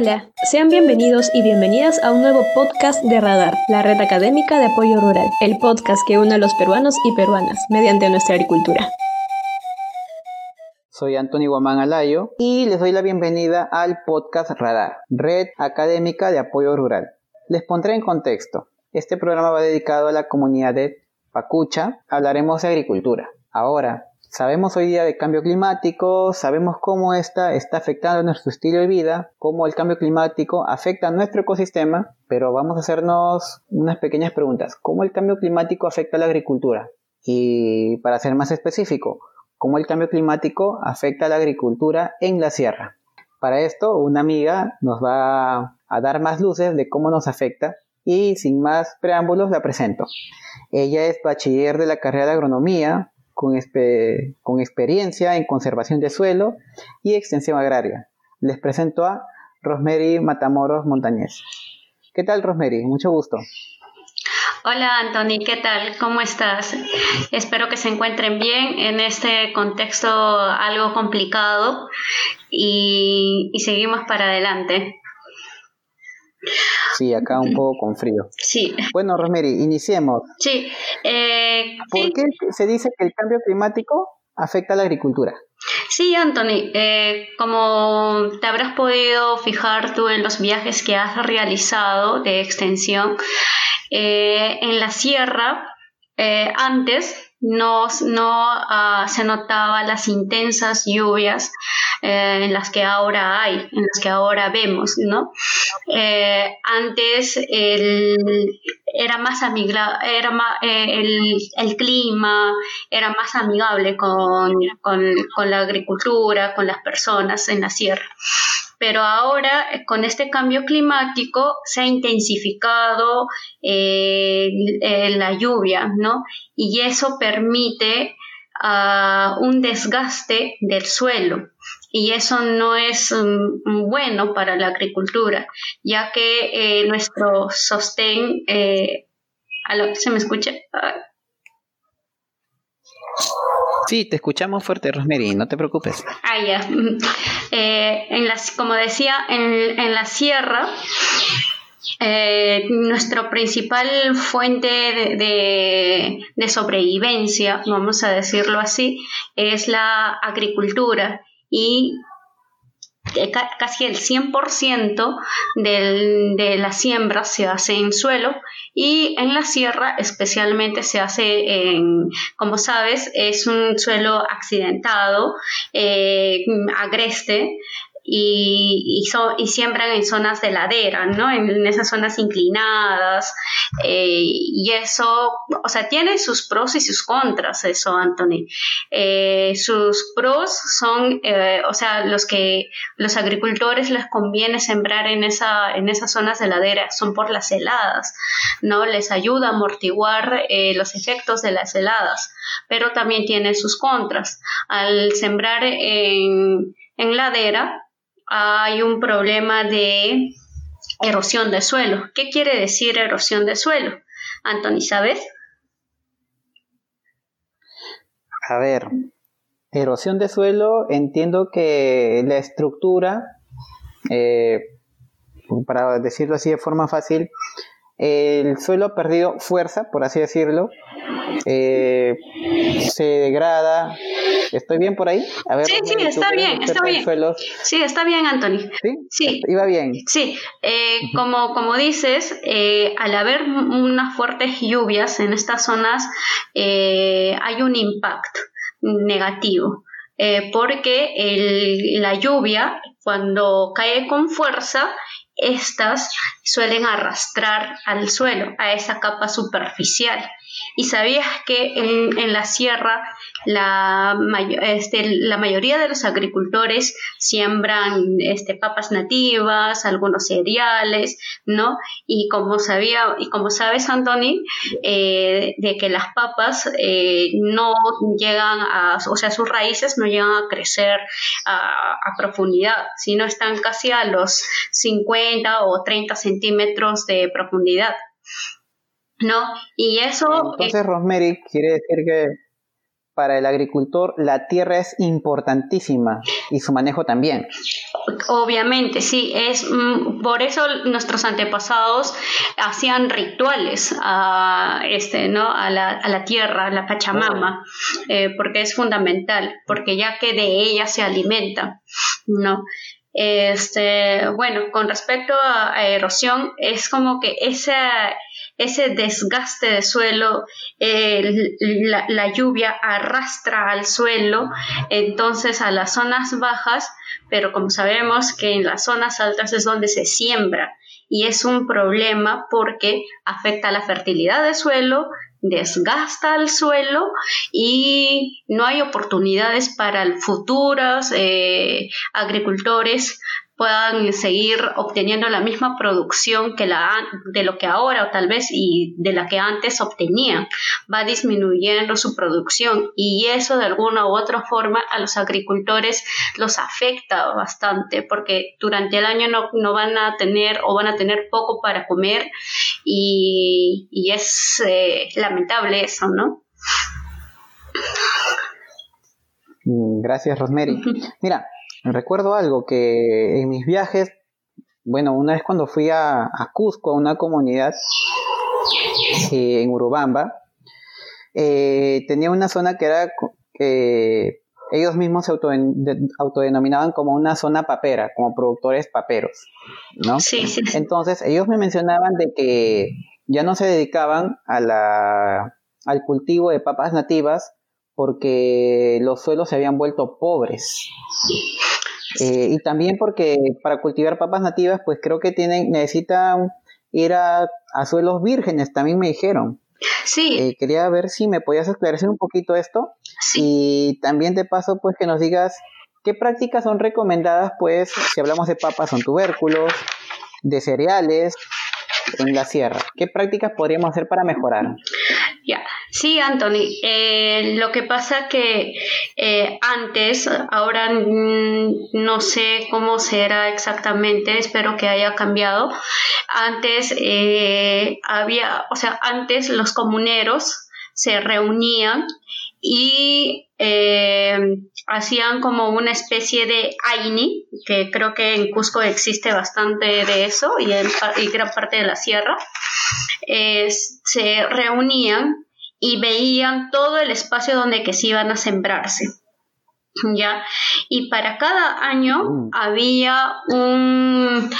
Hola, sean bienvenidos y bienvenidas a un nuevo podcast de Radar, la red académica de apoyo rural, el podcast que une a los peruanos y peruanas mediante nuestra agricultura. Soy Antonio Guamán Alayo y les doy la bienvenida al podcast Radar, red académica de apoyo rural. Les pondré en contexto. Este programa va dedicado a la comunidad de Pacucha. Hablaremos de agricultura. Ahora, Sabemos hoy día de cambio climático, sabemos cómo esta está afectando nuestro estilo de vida, cómo el cambio climático afecta a nuestro ecosistema, pero vamos a hacernos unas pequeñas preguntas. ¿Cómo el cambio climático afecta a la agricultura? Y para ser más específico, ¿cómo el cambio climático afecta a la agricultura en la sierra? Para esto, una amiga nos va a dar más luces de cómo nos afecta y sin más preámbulos la presento. Ella es bachiller de la carrera de agronomía, con, con experiencia en conservación de suelo y extensión agraria. Les presento a Rosemary Matamoros Montañez. ¿Qué tal, Rosemary? Mucho gusto. Hola, Anthony, ¿qué tal? ¿Cómo estás? Espero que se encuentren bien en este contexto algo complicado y, y seguimos para adelante. Sí, acá un poco con frío. Sí. Bueno, Rosemary, iniciemos. Sí. Eh, ¿Por qué se dice que el cambio climático afecta a la agricultura? Sí, Anthony, eh, como te habrás podido fijar tú en los viajes que has realizado de extensión, eh, en la sierra, antes no, no uh, se notaba las intensas lluvias eh, en las que ahora hay, en las que ahora vemos, ¿no? Eh, antes el, era más amigable, era eh, el, el, clima era más amigable con, con, con la agricultura, con las personas en la sierra pero ahora eh, con este cambio climático se ha intensificado eh, la lluvia, ¿no? Y eso permite ah, un desgaste del suelo. Y eso no es mm, bueno para la agricultura, ya que eh, nuestro sostén, ¿se me escucha? Ah, Sí, te escuchamos fuerte, Rosemary, no te preocupes. Ah, ya. Eh, como decía, en, la sierra, eh, nuestra principal fuente de, de, sobrevivencia, vamos a decirlo así, es la agricultura y casi el 100% de la siembra se hace en suelo y en la sierra especialmente se hace en, como sabes, es un suelo accidentado, eh, agreste, y, siembran en zonas de ladera, ¿no? En, esas zonas inclinadas. Eh, y eso, o sea, tiene sus pros y sus contras, eso, Anthony. Eh, sus pros son, eh, o sea, los que los agricultores les conviene sembrar en, esa, en esas zonas de ladera son por las heladas, ¿no? Les ayuda a amortiguar los efectos de las heladas, pero también tiene sus contras. Al sembrar en, en ladera, hay un problema de erosión de suelo. ¿Qué quiere decir erosión de suelo? Anthony, ¿sabes? A ver, erosión de suelo, entiendo que la estructura, eh, para decirlo así de forma fácil, el suelo ha perdido fuerza, por así decirlo, eh, se degrada. ¿Estoy bien por ahí? sí, sí, está bien, está bien. Sí, está bien, Anthony. ¿Sí? Sí. Iba bien. Sí, eh, como, como dices, eh, al haber unas fuertes lluvias en estas zonas, hay un impacto negativo. porque la lluvia, cuando cae con fuerza, estas suelen arrastrar al suelo, a esa capa superficial. ¿Y sabías que en, la sierra la, este, la, mayoría de los agricultores siembran este, papas nativas, algunos cereales, ¿no? Y como, sabía, y como sabes, Anthony, eh, de que las papas eh, no llegan a, o sea, sus raíces no llegan a crecer a, a profundidad, sino están casi a los 50 o 30 centímetros de profundidad. ¿No? Y eso... Entonces, Rosemary, quiere decir que para el agricultor la tierra es importantísima y su manejo también. Obviamente, sí, es mm, por eso nuestros antepasados hacían rituales a este, ¿no? a, la, a la tierra, a la Pachamama, eh, porque es fundamental, porque ya que de ella se alimenta, ¿no? Este, bueno, con respecto a, erosión, es como que esa, ese desgaste de suelo, la, lluvia arrastra al suelo, entonces a las zonas bajas, pero como sabemos que en las zonas altas es donde se siembra y es un problema porque afecta la fertilidad del suelo, desgasta el suelo y no hay oportunidades para futuros eh, agricultores puedan seguir obteniendo la misma producción que la de lo que ahora o tal vez y de la que antes obtenían va disminuyendo su producción y eso de alguna u otra forma a los agricultores los afecta bastante porque durante el año no, no van a tener o van a tener poco para comer y, y es eh, lamentable eso, ¿no? Mm, gracias, Rosemary. Mira, recuerdo algo que en mis viajes, bueno, una vez cuando fui a, Cusco, a una comunidad eh, en Urubamba, eh, tenía una zona que era que ellos mismos se autodenominaban como una zona papera, como productores paperos, ¿no? Sí, sí, Entonces ellos me mencionaban de que ya no se dedicaban a la, al cultivo de papas nativas porque los suelos se habían vuelto pobres. Eh, y también porque para cultivar papas nativas, pues creo que tienen, necesitan ir a, suelos vírgenes, también me dijeron. Sí. Eh, quería ver si me podías esclarecer un poquito esto. Y también de paso, pues que nos digas qué prácticas son recomendadas, pues, si hablamos de papas, son tubérculos, de cereales, en la sierra. ¿Qué prácticas podríamos hacer para mejorar? Sí, Anthony. Eh, lo que pasa que eh, antes, ahora no sé cómo será exactamente, espero que haya cambiado. Antes eh, había, o sea, antes los comuneros se reunían y eh, hacían como una especie de AINI, que creo que en Cusco existe bastante de eso y en gran parte de la sierra, se reunían y veían todo el espacio donde que se iban a sembrarse. ¿ya? Y para cada año mm. había un,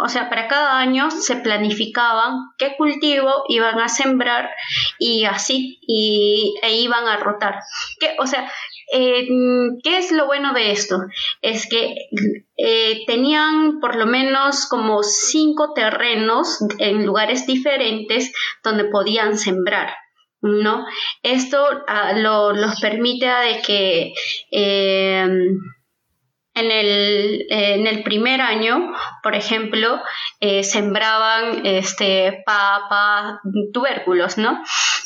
o sea, para cada año se planificaban qué cultivo iban a sembrar y así, y, e iban a rotar. ¿Qué, o sea, eh, ¿qué es lo bueno de esto? Es que eh, tenían por lo menos como cinco terrenos en lugares diferentes donde podían sembrar. ¿No? Esto uh, lo, los permite de que eh, en el, en el primer año, por ejemplo, eh, sembraban este, papa, tubérculos, ¿no?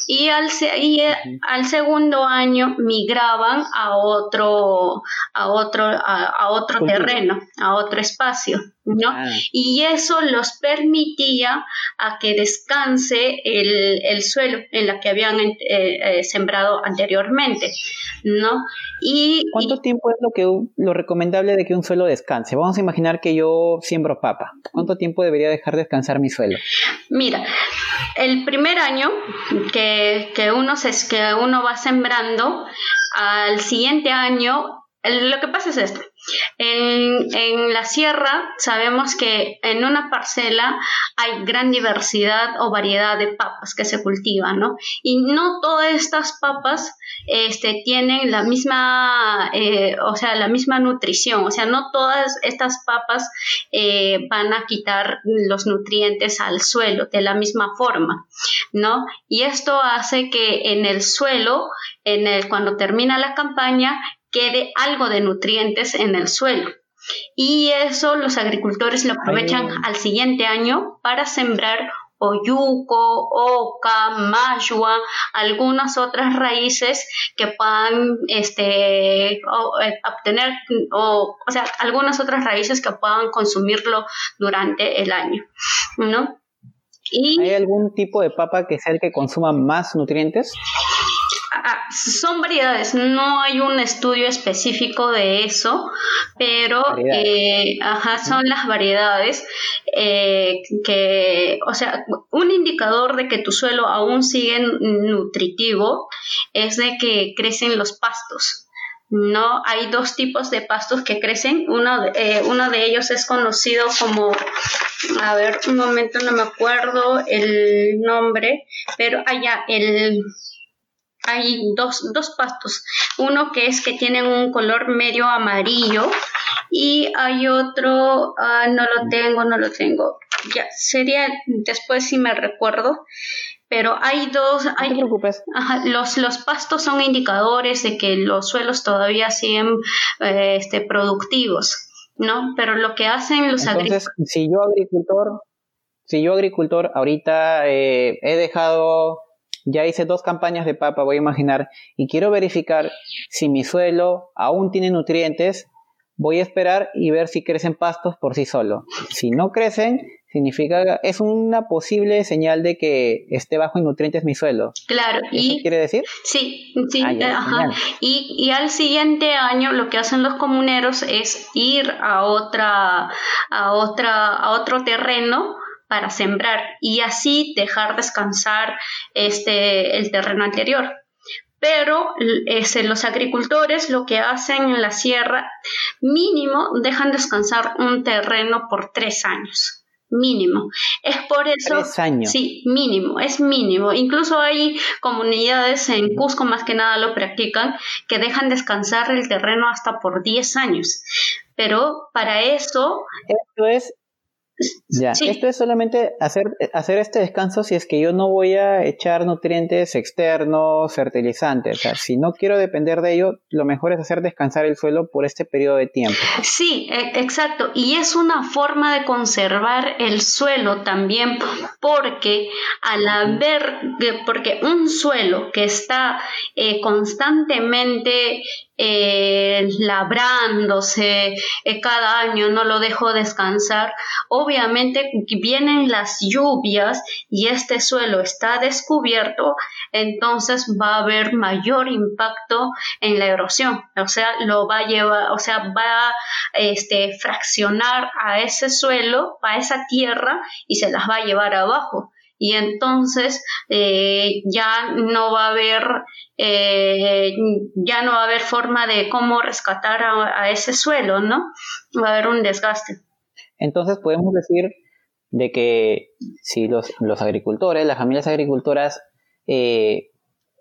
Y al, y eh, al segundo año migraban a otro, a otro, a, otro terreno, a otro espacio, ¿no? Ah. Y eso los permitía a que descanse el, el suelo en la que habían eh, sembrado anteriormente, ¿no? Y, ¿Cuánto tiempo es lo que lo recomendable de que un suelo descanse? Vamos a imaginar que yo siembro papa. ¿Cuánto tiempo debería dejar descansar mi suelo? Mira, el primer año que, que, uno, se, que uno va sembrando, al siguiente año lo que pasa es esto. En, la sierra sabemos que en una parcela hay gran diversidad o variedad de papas que se cultivan, ¿no? Y no todas estas papas este, tienen la misma, eh, o sea, la misma nutrición, o sea, no todas estas papas eh, van a quitar los nutrientes al suelo de la misma forma, ¿no? Y esto hace que en el suelo, en el, cuando termina la campaña, quede algo de nutrientes en el suelo. Y eso los agricultores lo aprovechan al siguiente año para sembrar oyuco, oca, mayua, algunas otras raíces que puedan este, eh, obtener, o, o sea, algunas otras raíces que puedan consumirlo durante el año, ¿no? ¿Hay algún tipo de papa que sea el que consuma más nutrientes? Ah, son variedades, no hay un estudio específico de eso, pero eh, ajá, son las variedades eh, que, o sea, un indicador de que tu suelo aún sigue nutritivo es de que crecen los pastos. No, hay dos tipos de pastos que crecen. Uno, eh, uno de ellos es conocido como, a ver, un momento no me acuerdo el nombre, pero allá el hay dos, dos pastos. Uno que es que tienen un color medio amarillo y hay otro, ah, no lo tengo, no lo tengo. Ya, sería después si me recuerdo. Pero hay dos, hay, no te preocupes. los, los pastos son indicadores de que los suelos todavía siguen eh, este, productivos, ¿no? Pero lo que hacen los agricultores... si yo agricultor, si yo agricultor ahorita eh, he dejado ya hice dos campañas de papa, voy a imaginar, y quiero verificar si mi suelo aún tiene nutrientes, voy a esperar y ver si crecen pastos por sí solo. Si no crecen, significa, es una posible señal de que esté bajo en nutrientes mi suelo. Claro, ¿Eso quiere decir? Sí, sí, ah, ajá. Y, y, al siguiente año lo que hacen los comuneros es ir a otra, a otra, a otro terreno para sembrar y así dejar descansar este, el terreno anterior. Pero este, los agricultores lo que hacen en la sierra, mínimo, dejan descansar un terreno por tres años mínimo. Es por eso. Tres años. Sí, mínimo, es mínimo. Incluso hay comunidades en Cusco, más que nada lo practican, que dejan descansar el terreno hasta por 10 años. Pero para eso. Esto es ya, esto es solamente hacer, hacer este descanso si es que yo no voy a echar nutrientes externos, fertilizantes. O sea, si no quiero depender de ello, lo mejor es hacer descansar el suelo por este periodo de tiempo. Sí, e, exacto. Y es una forma de conservar el suelo también, porque al haber, porque un suelo que está eh, constantemente eh, labrándose eh, cada año, no lo dejo descansar. Obviamente vienen las lluvias y este suelo está descubierto, entonces va a haber mayor impacto en la erosión. O sea, lo va a llevar, o sea, va a este, fraccionar a ese suelo, a esa tierra y se las va a llevar abajo y entonces eh, ya no va a haber eh, ya no va a haber forma de cómo rescatar a, ese suelo, ¿no? Va a haber un desgaste. Entonces podemos decir de que si los, agricultores, las familias agricultoras eh,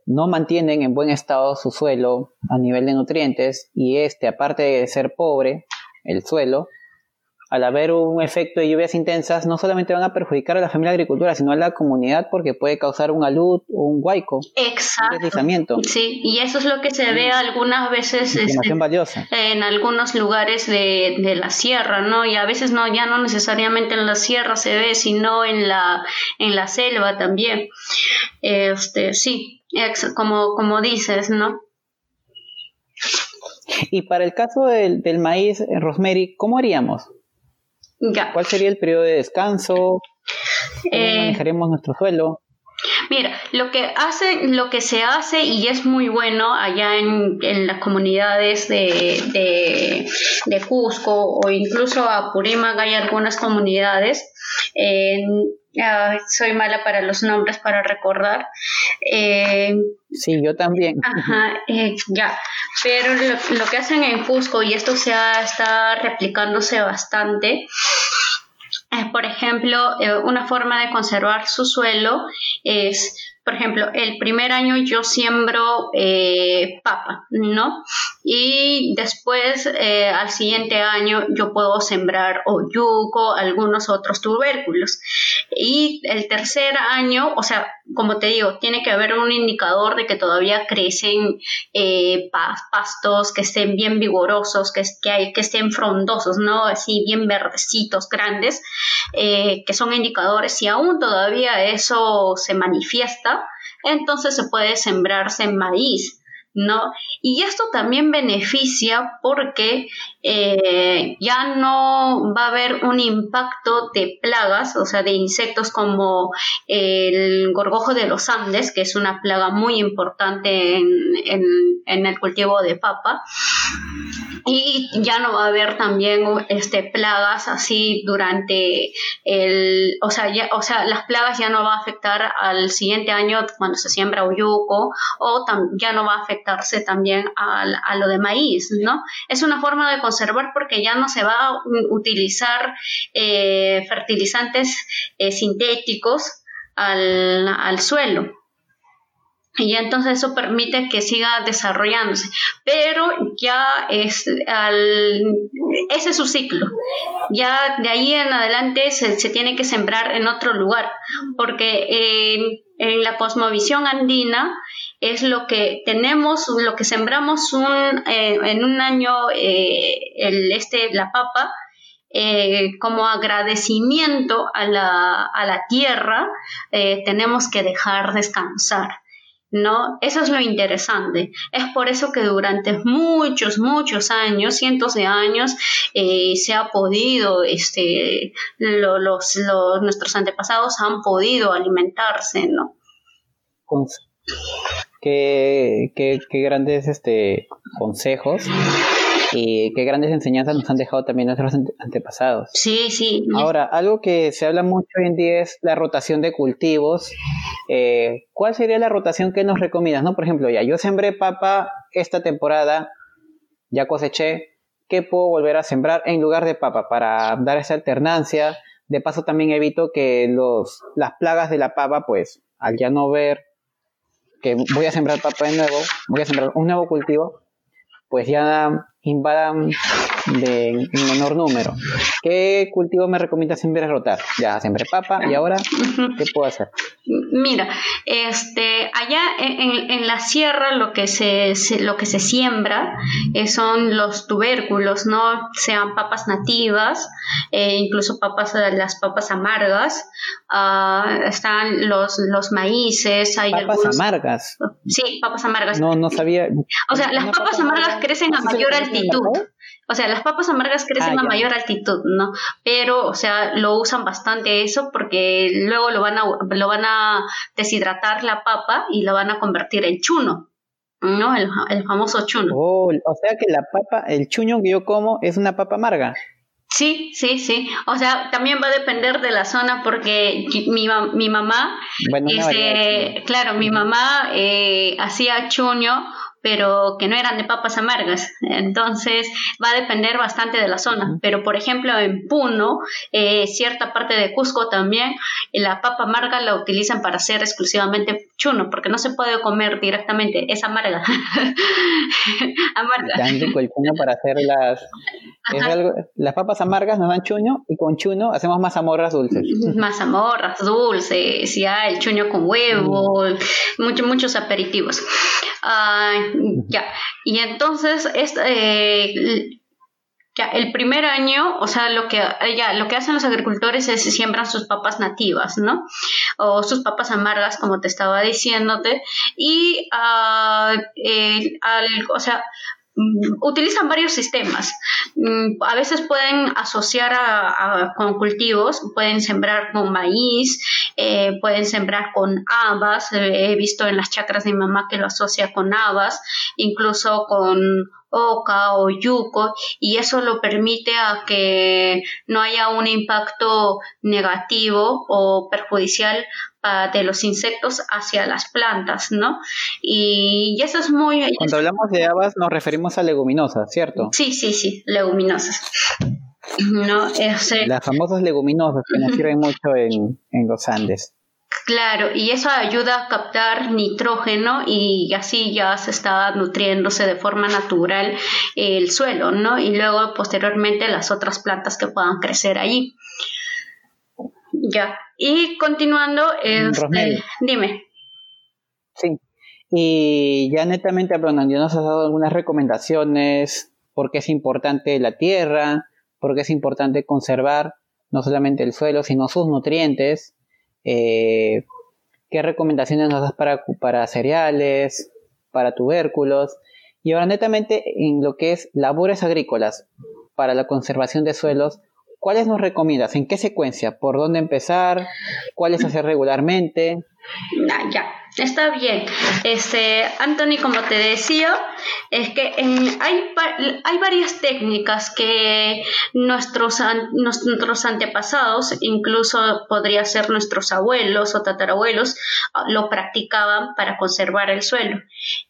no mantienen en buen estado su suelo a nivel de nutrientes y este, aparte de ser pobre, el suelo, al haber un efecto de lluvias intensas, no solamente van a perjudicar a la familia agricultura, sino a la comunidad porque puede causar un alud o un huaico. Exacto. Un deslizamiento. Sí, y eso es lo que se ve algunas veces este, valiosa. en algunos lugares de, de, la sierra, ¿no? Y a veces no, ya no necesariamente en la sierra se ve, sino en la, en la selva también. Este, sí, como, como dices, ¿no? Y para el caso del, del maíz, eh, Rosemary, ¿cómo haríamos? ¿Cuál sería el periodo de descanso? ¿Cómo eh, manejaremos nuestro suelo? Mira, lo que hace, lo que se hace y es muy bueno allá en, las comunidades de, de, Cusco o incluso a Purímac hay algunas comunidades. Soy mala para los nombres para recordar. Eh, sí, yo también. Ajá, eh, ya. Pero lo, que hacen en Cusco, y esto se está replicándose bastante, es, por ejemplo, eh, una forma de conservar su suelo es por ejemplo, el primer año yo siembro eh, papa, ¿no? Y después, eh, al siguiente año, yo puedo sembrar o algunos otros tubérculos. Y el tercer año, o sea, como te digo, tiene que haber un indicador de que todavía crecen eh, pastos, que estén bien vigorosos, que, que, hay, que estén frondosos, ¿no? Así bien verdecitos, grandes, que son indicadores. Si aún todavía eso se manifiesta, entonces se puede sembrarse maíz. ¿No? Y esto también beneficia porque eh, ya no va a haber un impacto de plagas, o sea, de insectos como el gorgojo de los Andes, que es una plaga muy importante en, en el cultivo de papa y ya no va a haber también este plagas así durante el o sea ya, o sea las plagas ya no va a afectar al siguiente año cuando se siembra uyuco o ya no va a afectarse también a, a, lo de maíz no es una forma de conservar porque ya no se va a utilizar eh, fertilizantes eh, sintéticos al, al suelo y entonces eso permite que siga desarrollándose. Pero ya es al, ese es su ciclo. Ya de ahí en adelante se, tiene que sembrar en otro lugar, porque en la cosmovisión andina es lo que tenemos, lo que sembramos un, eh, en un año, eh, este, la papa, eh, como agradecimiento a la, a la tierra, tenemos que dejar descansar. ¿No? Eso es lo interesante. Es por eso que durante muchos, muchos años, cientos de años, eh, se ha podido, este, los, nuestros antepasados han podido alimentarse, ¿no? Qué, qué, qué grandes este, consejos y qué grandes enseñanzas nos han dejado también nuestros antepasados. Sí, sí. Ahora, algo que se habla mucho hoy en día es la rotación de cultivos. Eh, ¿Cuál sería la rotación que nos recomiendas? ¿no? Por ejemplo, ya yo sembré papa esta temporada, ya coseché, ¿qué puedo volver a sembrar en lugar de papa para dar esa alternancia? De paso también evito que los, las plagas de la papa, pues, al ya no ver que voy a sembrar papa de nuevo, voy a sembrar un nuevo cultivo, pues ya invadan de, en menor número. ¿Qué cultivo me recomiendas siempre rotar? Ya sembré papa y ahora, ¿qué puedo hacer? Mira, este, allá en, la sierra lo que se, lo que se siembra eh, son los tubérculos, ¿no? Sean papas nativas, eh, incluso papas, las papas amargas, ah, están los, los maíces, hay papas amargas. Sí, papas amargas. No, no sabía. O sea, las papas amargas crecen a mayor altitud. O sea, las papas amargas crecen ah, a mayor altitud, ¿no? Pero, o sea, lo usan bastante eso porque luego lo van a, lo van a deshidratar la papa y lo van a convertir en chuno, ¿no? El, famoso chuno. Oh, o sea que la papa, el chuño que yo como es una papa amarga. Sí, sí, sí. O sea, también va a depender de la zona porque mi, mi mamá, este, claro, mi mamá eh, hacía chuño pero que no eran de papas amargas. Entonces va a depender bastante de la zona. Pero por ejemplo en Puno, eh, cierta parte de Cusco también, la papa amarga la utilizan para hacer exclusivamente chuno, porque no se puede comer directamente, es amarga. amarga. Dan el chuno para hacer las... las papas amargas nos dan chuño y con chuno hacemos mazamorras dulces. Mazamorras dulces, ya el chuño con huevo, mm. muchos, muchos aperitivos. ya. Y entonces, este, ya, el primer año, o sea, lo que, ya, lo que hacen los agricultores es siembran sus papas nativas, ¿no? O sus papas amargas, como te estaba diciéndote, y, uh, al, o sea, utilizan varios sistemas. Mm, a veces pueden asociar con cultivos, pueden sembrar con maíz, eh, pueden sembrar con habas. he visto en las chacras de mi mamá que lo asocia con habas, incluso con oca o yuco y eso lo permite a que no haya un impacto negativo o perjudicial de los insectos hacia las plantas, ¿no? Y, eso es muy... Cuando hablamos de habas nos referimos a leguminosas, ¿cierto? Sí, sí, sí, leguminosas. No, Las famosas leguminosas que nos sirven mucho en, en los Andes. Claro, y eso ayuda a captar nitrógeno y así ya se está nutriéndose de forma natural el suelo, ¿no? Y luego posteriormente las otras plantas que puedan crecer allí. Ya, y continuando, este, dime. Sí, y ya netamente hablando, ya nos has dado algunas recomendaciones, por qué es importante la tierra, por qué es importante conservar no solamente el suelo, sino sus nutrientes. Eh, ¿Qué recomendaciones nos das para, para cereales? para tubérculos y ahora netamente en lo que es labores agrícolas para la conservación de suelos, ¿cuáles nos recomiendas? ¿En qué secuencia? ¿Por dónde empezar? ¿Cuáles hacer regularmente? Ah, ya, está bien. Este, Anthony, como te decía, es que hay, hay varias técnicas que nuestros, nuestros antepasados, incluso podría ser nuestros abuelos o tatarabuelos, lo practicaban para conservar el suelo.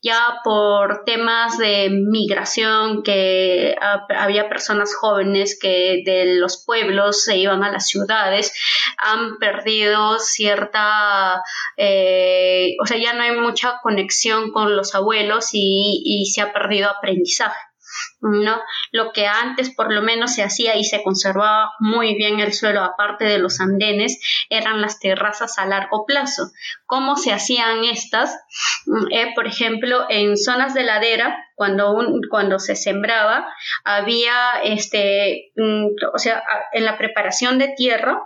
Ya por temas de migración, que había personas jóvenes que de los pueblos se iban a las ciudades, han perdido cierta eh, o sea, ya no hay mucha conexión con los abuelos y, se ha perdido aprendizaje. ¿no? Lo que antes por lo menos se hacía y se conservaba muy bien el suelo, aparte de los andenes, eran las terrazas a largo plazo. ¿Cómo se hacían estas? Mm, eh, por ejemplo, en zonas de ladera, cuando, cuando se sembraba, había, este, mm, o sea, en la preparación de tierra,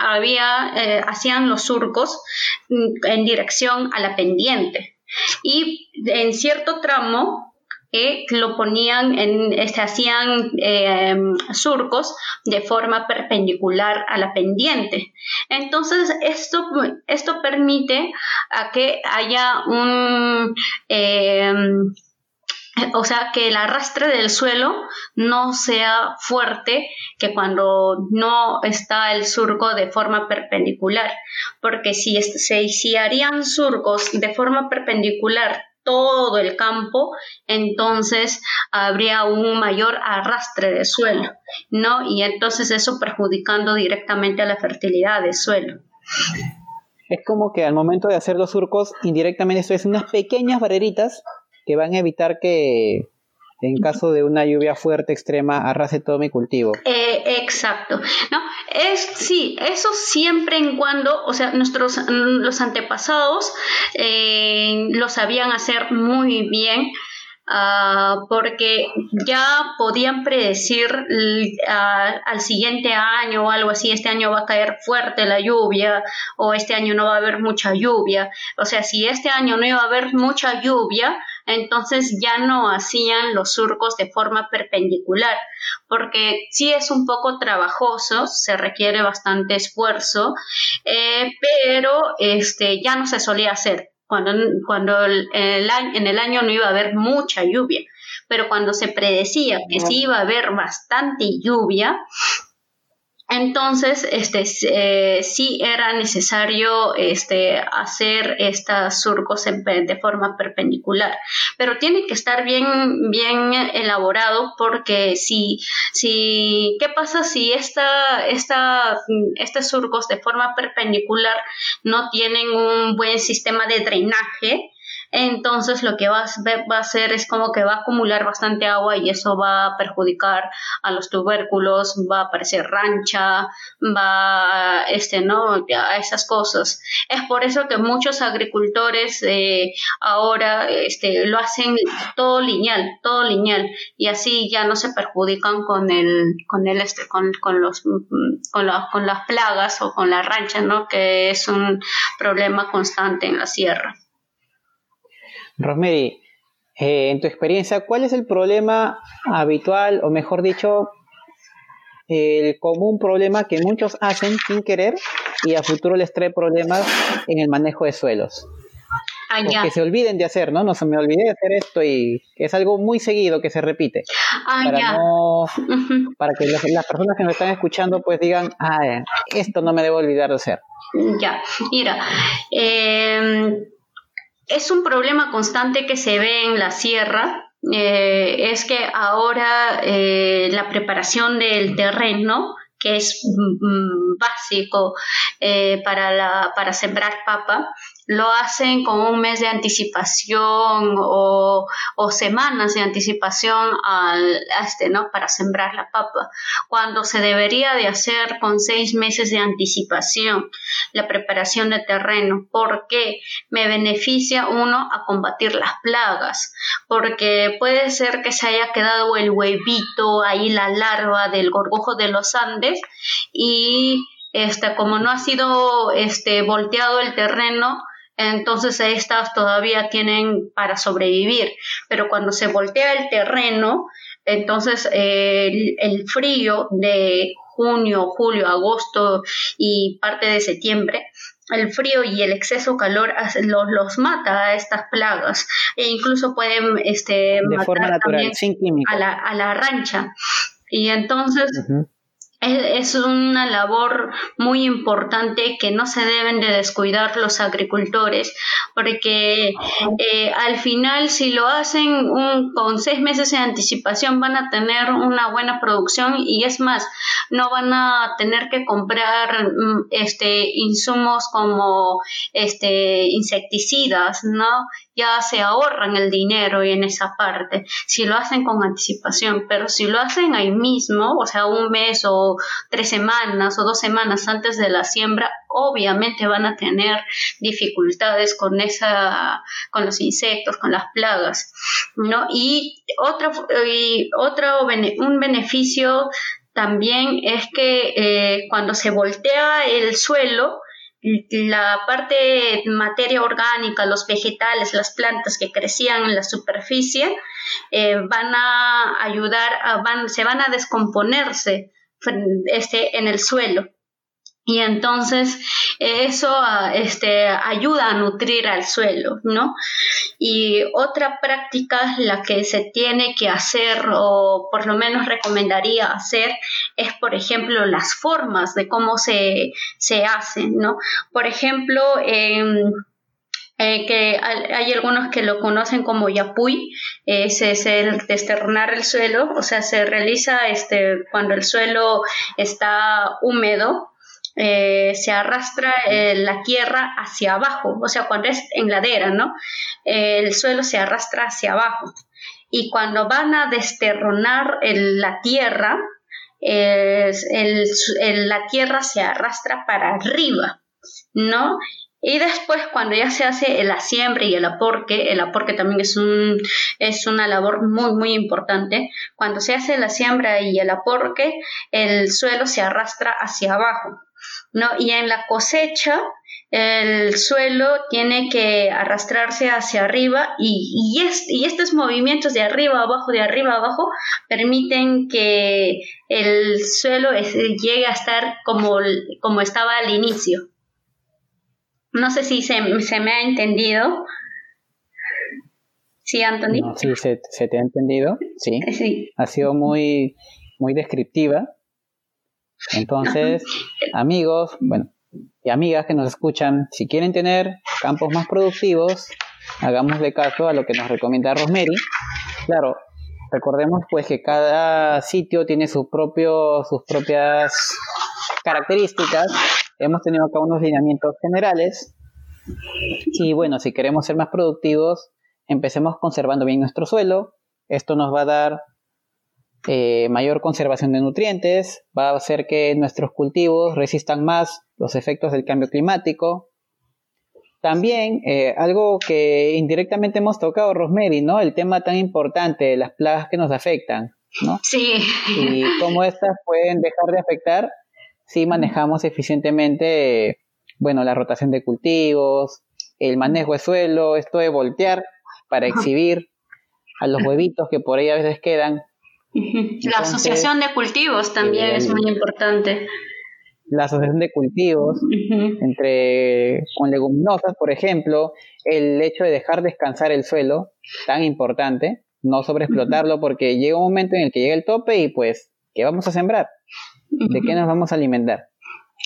había, eh, hacían los surcos mm, en dirección a la pendiente y en cierto tramo eh, lo ponían en, este, hacían eh, surcos de forma perpendicular a la pendiente. Entonces, esto, esto permite a que haya un, o sea, que el arrastre del suelo no sea fuerte que cuando no está el surco de forma perpendicular, porque si se si harían surcos de forma perpendicular todo el campo, entonces habría un mayor arrastre de suelo, ¿no? Y entonces eso perjudicando directamente a la fertilidad del suelo. Es como que al momento de hacer los surcos, indirectamente esto es unas pequeñas barreritas que van a evitar que en caso de una lluvia fuerte extrema arrase todo mi cultivo. Eh, exacto, ¿no? Es sí, eso siempre en cuando, o sea, nuestros los antepasados eh, lo sabían hacer muy bien Ah, porque ya podían predecir al siguiente año o algo así, este año va a caer fuerte la lluvia o este año no va a haber mucha lluvia. O sea, si este año no iba a haber mucha lluvia, entonces ya no hacían los surcos de forma perpendicular, porque sí es un poco trabajoso, se requiere bastante esfuerzo, eh, pero este, ya no se solía hacer. Cuando, cuando el, en el año no iba a haber mucha lluvia, pero cuando se predecía que sí iba a haber bastante lluvia, entonces, este, eh, sí era necesario este, hacer estos surcos de forma perpendicular, pero tiene que estar bien, bien elaborado porque si, si, ¿qué pasa si esta, esta, estos surcos de forma perpendicular no tienen un buen sistema de drenaje? Entonces lo que va a, hacer es como que va a acumular bastante agua y eso va a perjudicar a los tubérculos, va a aparecer rancha, va, este, ¿no? A esas cosas. Es por eso que muchos agricultores eh, ahora este, lo hacen todo lineal, todo lineal y así ya no se perjudican con el, con el, este, con, con los, con, con las plagas o con la rancha, ¿no? Que es un problema constante en la sierra. Rosemary, eh, en tu experiencia, ¿cuál es el problema habitual, o mejor dicho, el común problema que muchos hacen sin querer y a futuro les trae problemas en el manejo de suelos? Ah, que se olviden de hacer, ¿no? No se me olvidé de hacer esto y es algo muy seguido que se repite. Ah, para, para que las, personas que nos están escuchando pues digan, ah, esto no me debo olvidar de hacer. Ya, mira, eh, es un problema constante que se ve en la sierra. Eh, es que ahora eh, la preparación del terreno que es mm, mm, básico eh, para, para sembrar papa, lo hacen con un mes de anticipación o, semanas de anticipación al, este, ¿no? para sembrar la papa, cuando se debería de hacer con seis meses de anticipación la preparación de terreno, porque me beneficia uno a combatir las plagas, porque puede ser que se haya quedado el huevito, ahí la larva del gorgojo de los Andes y este, como no ha sido este, volteado el terreno, entonces estas todavía tienen para sobrevivir, pero cuando se voltea el terreno, entonces el, frío de junio, julio, agosto y parte de septiembre el frío y el exceso calor los, los mata a estas plagas. E incluso pueden este, matar también a la, a la rancha. Y entonces es, una labor muy importante que no se deben de descuidar los agricultores, porque eh, al final si lo hacen con seis meses de anticipación van a tener una buena producción y es más, no van a tener que comprar mm, este insumos como este insecticidas, ¿no? Ya se ahorran el dinero en esa parte, si lo hacen con anticipación, pero si lo hacen ahí mismo, o sea, un mes o tres semanas o dos semanas antes de la siembra, obviamente van a tener dificultades con esa, con los insectos, con las plagas, ¿no? Y otro, y un beneficio también es que eh, cuando se voltea el suelo, la parte materia orgánica, los vegetales, las plantas que crecían en la superficie, eh, van a ayudar, van, se van a descomponerse este, en el suelo y entonces eso ah, este, ayuda a nutrir al suelo, ¿no? Y otra práctica, la que se tiene que hacer o por lo menos recomendaría hacer, es, por ejemplo, las formas de cómo se, se hacen, ¿no? Por ejemplo, eh, que hay, algunos que lo conocen como yapuy, ese es el desternar el suelo, o sea, se realiza este, cuando el suelo está húmedo, eh, se arrastra eh, la tierra hacia abajo, o sea, cuando es en ladera, ¿no? el suelo se arrastra hacia abajo. Y cuando van a desterronar la tierra, la tierra se arrastra para arriba, ¿no? Y después, cuando ya se hace la siembra y el aporque, el aporque también es, un, es una labor muy, muy importante. Cuando se hace la siembra y el aporque, el suelo se arrastra hacia abajo. ¿No? Y en la cosecha, el suelo tiene que arrastrarse hacia arriba y, y, estos movimientos de arriba abajo, de arriba abajo, permiten que el suelo llegue a estar como, como estaba al inicio. No sé si se, me ha entendido. Sí, Anthony. sí, se, se, te ha entendido. Sí. sí. Ha sido muy, muy descriptiva. Entonces, amigos, bueno, y amigas que nos escuchan, si quieren tener campos más productivos, hagámosle caso a lo que nos recomienda Rosemary. Claro, recordemos pues que cada sitio tiene sus sus propias características. Hemos tenido acá unos lineamientos generales. Y bueno, si queremos ser más productivos, empecemos conservando bien nuestro suelo. Esto nos va a dar eh, mayor conservación de nutrientes, va a hacer que nuestros cultivos resistan más los efectos del cambio climático. También eh, algo que indirectamente hemos tocado, Rosemary, ¿no? El tema tan importante de las plagas que nos afectan, ¿no? Sí. Y cómo estas pueden dejar de afectar si manejamos eficientemente, bueno, la rotación de cultivos, el manejo de suelo, esto de voltear para exhibir a los huevitos que por ahí a veces quedan la asociación de cultivos también es muy importante. La asociación de cultivos entre con leguminosas, por ejemplo, el hecho de dejar descansar el suelo, tan importante, no sobreexplotarlo porque llega un momento en el que llega el tope y pues, ¿qué vamos a sembrar? ¿De qué nos vamos a alimentar?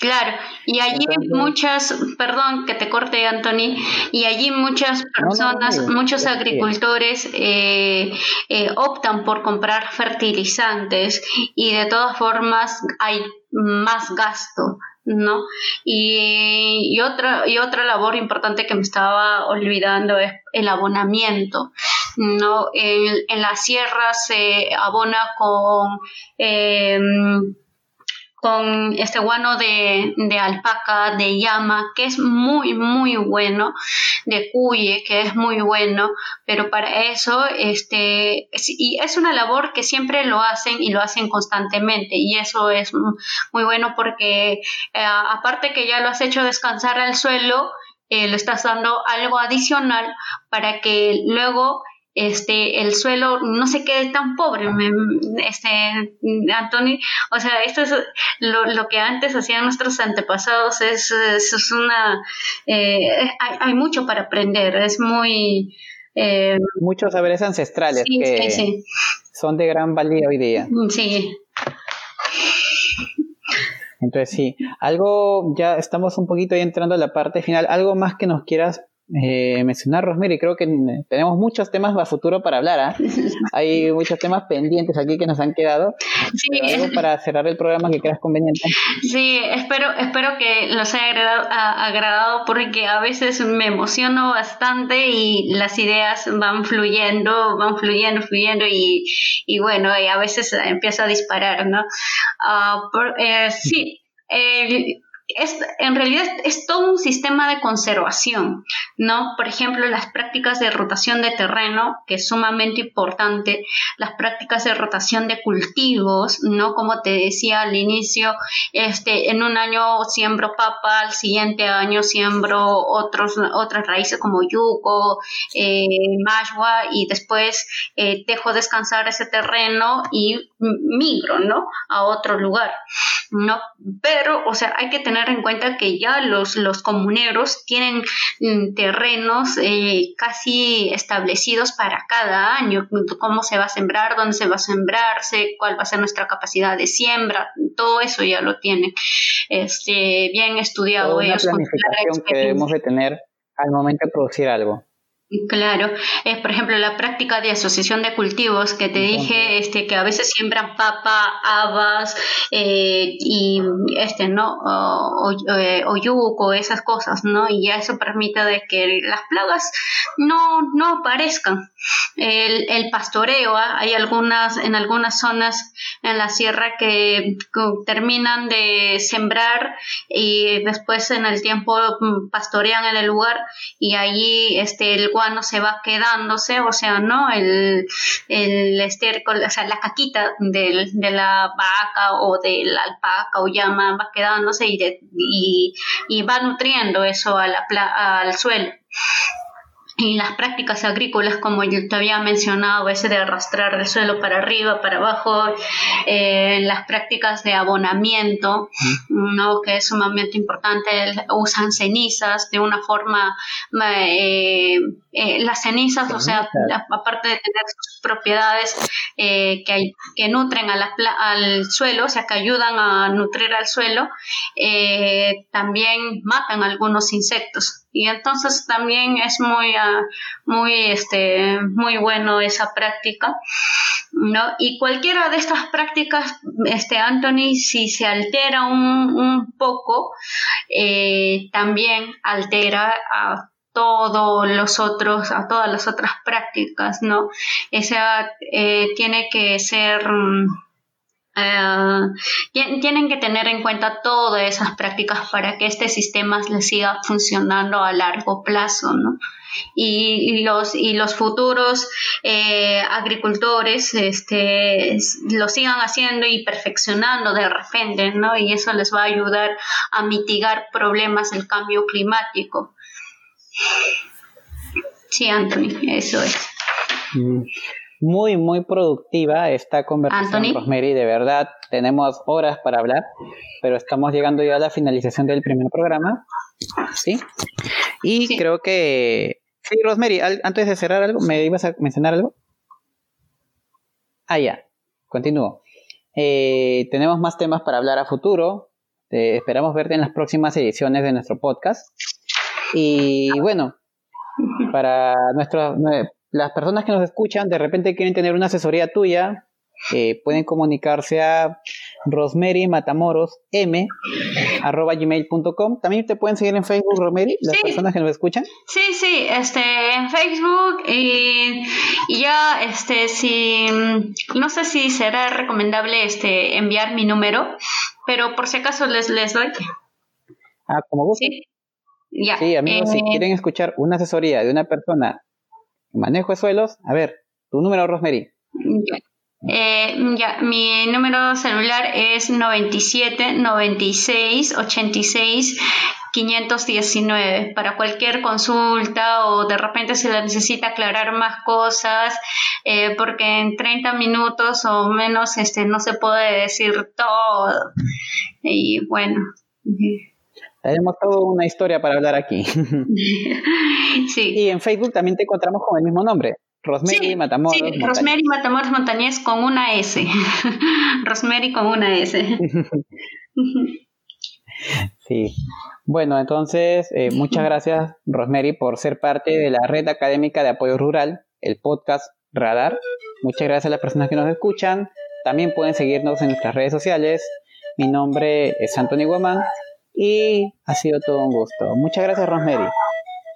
Claro, y allí muchas, perdón que te corte Anthony, y allí muchas personas, muchos agricultores eh, eh, optan por comprar fertilizantes y de todas formas hay más gasto, ¿no? Y, otra, y otra labor importante que me estaba olvidando es el abonamiento. ¿no? En, en la sierra se abona con eh, con este guano de, alpaca, de llama, que es muy, muy bueno, de cuye, que es muy bueno, pero para eso, este, y es una labor que siempre lo hacen y lo hacen constantemente, y eso es muy bueno porque, eh, aparte que ya lo has hecho descansar al suelo, eh, le estás dando algo adicional para que luego este el suelo no se quede tan pobre este Anthony o sea esto es lo, lo que antes hacían nuestros antepasados es, es, una eh, hay, hay, mucho para aprender es muy eh, muchos saberes ancestrales que son de gran valía hoy día. Sí. Entonces sí, algo, ya estamos un poquito entrando a la parte final, algo más que nos quieras eh, mencionar, Rosemary, creo que tenemos muchos temas a futuro para hablar. ¿ah? Hay muchos temas pendientes aquí que nos han quedado. Sí. Algo para cerrar el programa que creas conveniente. Sí, espero, espero que los haya agradado, agradado porque a veces me emociono bastante y las ideas van fluyendo, van fluyendo, fluyendo y, y bueno, y a veces empiezo a disparar, ¿no? Uh, eh, sí. Eh, es, en realidad es todo un sistema de conservación, ¿no? Por ejemplo, las prácticas de rotación de terreno, que es sumamente importante, las prácticas de rotación de cultivos, ¿no? Como te decía al inicio, este, en un año siembro papa, al siguiente año siembro otros, otras raíces como yuco, eh, y después eh, dejo descansar ese terreno y migro, ¿no? A otro lugar, ¿no? Pero, o sea, hay que tener tener en cuenta que ya los, los comuneros tienen mm, terrenos eh, casi establecidos para cada año, cómo se va a sembrar, dónde se va a sembrarse, cuál va a ser nuestra capacidad de siembra, todo eso ya lo tienen este, bien estudiado Toda ellos. planificación que debemos de tener al momento de producir algo. Claro, es por ejemplo la práctica de asociación de cultivos que te dije, este, que a veces siembran papa, habas eh, y este, ¿no? O, eh, o, yuco, esas cosas, ¿no? Y ya eso permite de que las plagas no, no aparezcan. El, el pastoreo, ¿ah? hay algunas, en algunas zonas en la sierra que, terminan de sembrar y después en el tiempo mm, pastorean en el lugar y allí este, el guano se va quedándose, o sea, ¿no? El, el estiércol, o sea, la caquita de la vaca o de la alpaca o llama va quedándose y, y, y va nutriendo eso a al suelo y las prácticas agrícolas, como yo te había mencionado, ese de arrastrar el suelo para arriba, para abajo, eh, las prácticas de abonamiento, ¿no? que es sumamente importante, usan cenizas de una forma, eh, eh, las cenizas, o sea, aparte de tener sus propiedades que, hay, que nutren a la, al suelo, o sea, que ayudan a nutrir al suelo, también matan algunos insectos y entonces también es muy ah, muy este muy bueno esa práctica no y cualquiera de estas prácticas este Anthony si se altera un, un poco eh, también altera a todos los otros a todas las otras prácticas no esa eh, tiene que ser mm, eh, tienen que tener en cuenta todas esas prácticas para que este sistema les siga funcionando a largo plazo, ¿no? Y, los, futuros eh, agricultores este, lo sigan haciendo y perfeccionando de repente, ¿no? Y eso les va a ayudar a mitigar problemas del cambio climático. Sí, Anthony, eso es. Mm muy, muy productiva esta conversación, Rosemary. De verdad, tenemos horas para hablar, pero estamos llegando ya a la finalización del primer programa. ¿Sí? Y creo que. Sí, Rosemary, antes de cerrar algo, ¿me ibas a mencionar algo? Ah, ya. Continúo. Eh, tenemos más temas para hablar a futuro. esperamos verte en las próximas ediciones de nuestro podcast. Y bueno, para nuestro, las personas que nos escuchan de repente quieren tener una asesoría tuya, eh, pueden comunicarse a Rosemary Matamoros M gmail.com. También te pueden seguir en Facebook, Rosemary, las personas que nos escuchan. Sí, sí, este, en Facebook y, ya, este, si, no sé si será recomendable, este, enviar mi número, pero por si acaso les, les doy. Ah, como gusto. Sí. Sí, amigos, si eh, quieren escuchar una asesoría de una persona Manejo de suelos. A ver, tu número, Rosemary. Eh, ya, mi número celular es 97 96 86 519 para cualquier consulta o de repente se le necesita aclarar más cosas eh, porque en 30 minutos o menos este no se puede decir todo y bueno tenemos toda una historia para hablar aquí sí y en Facebook también te encontramos con el mismo nombre Rosemary Matamoros. Sí, Rosemary Matamoros Montañez con una S. Rosemary con una S. sí. Bueno, entonces, eh, muchas gracias, Rosemary, por ser parte de la red académica de apoyo rural, el podcast Radar. Muchas gracias a las personas que nos escuchan. También pueden seguirnos en nuestras redes sociales. Mi nombre es Anthony Guamán y ha sido todo un gusto. Muchas gracias, Rosemary.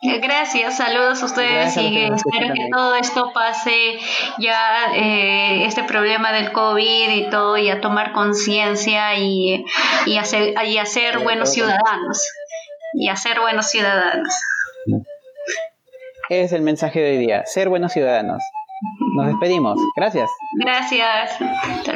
Gracias, saludos a ustedes y espero que todo esto pase ya, eh, este problema del COVID y todo, y a tomar conciencia y, y, hacer, y hacer buenos ciudadanos. Y hacer buenos ciudadanos. Es el mensaje de hoy día, ser buenos ciudadanos. Nos despedimos. Gracias. Gracias. Hasta.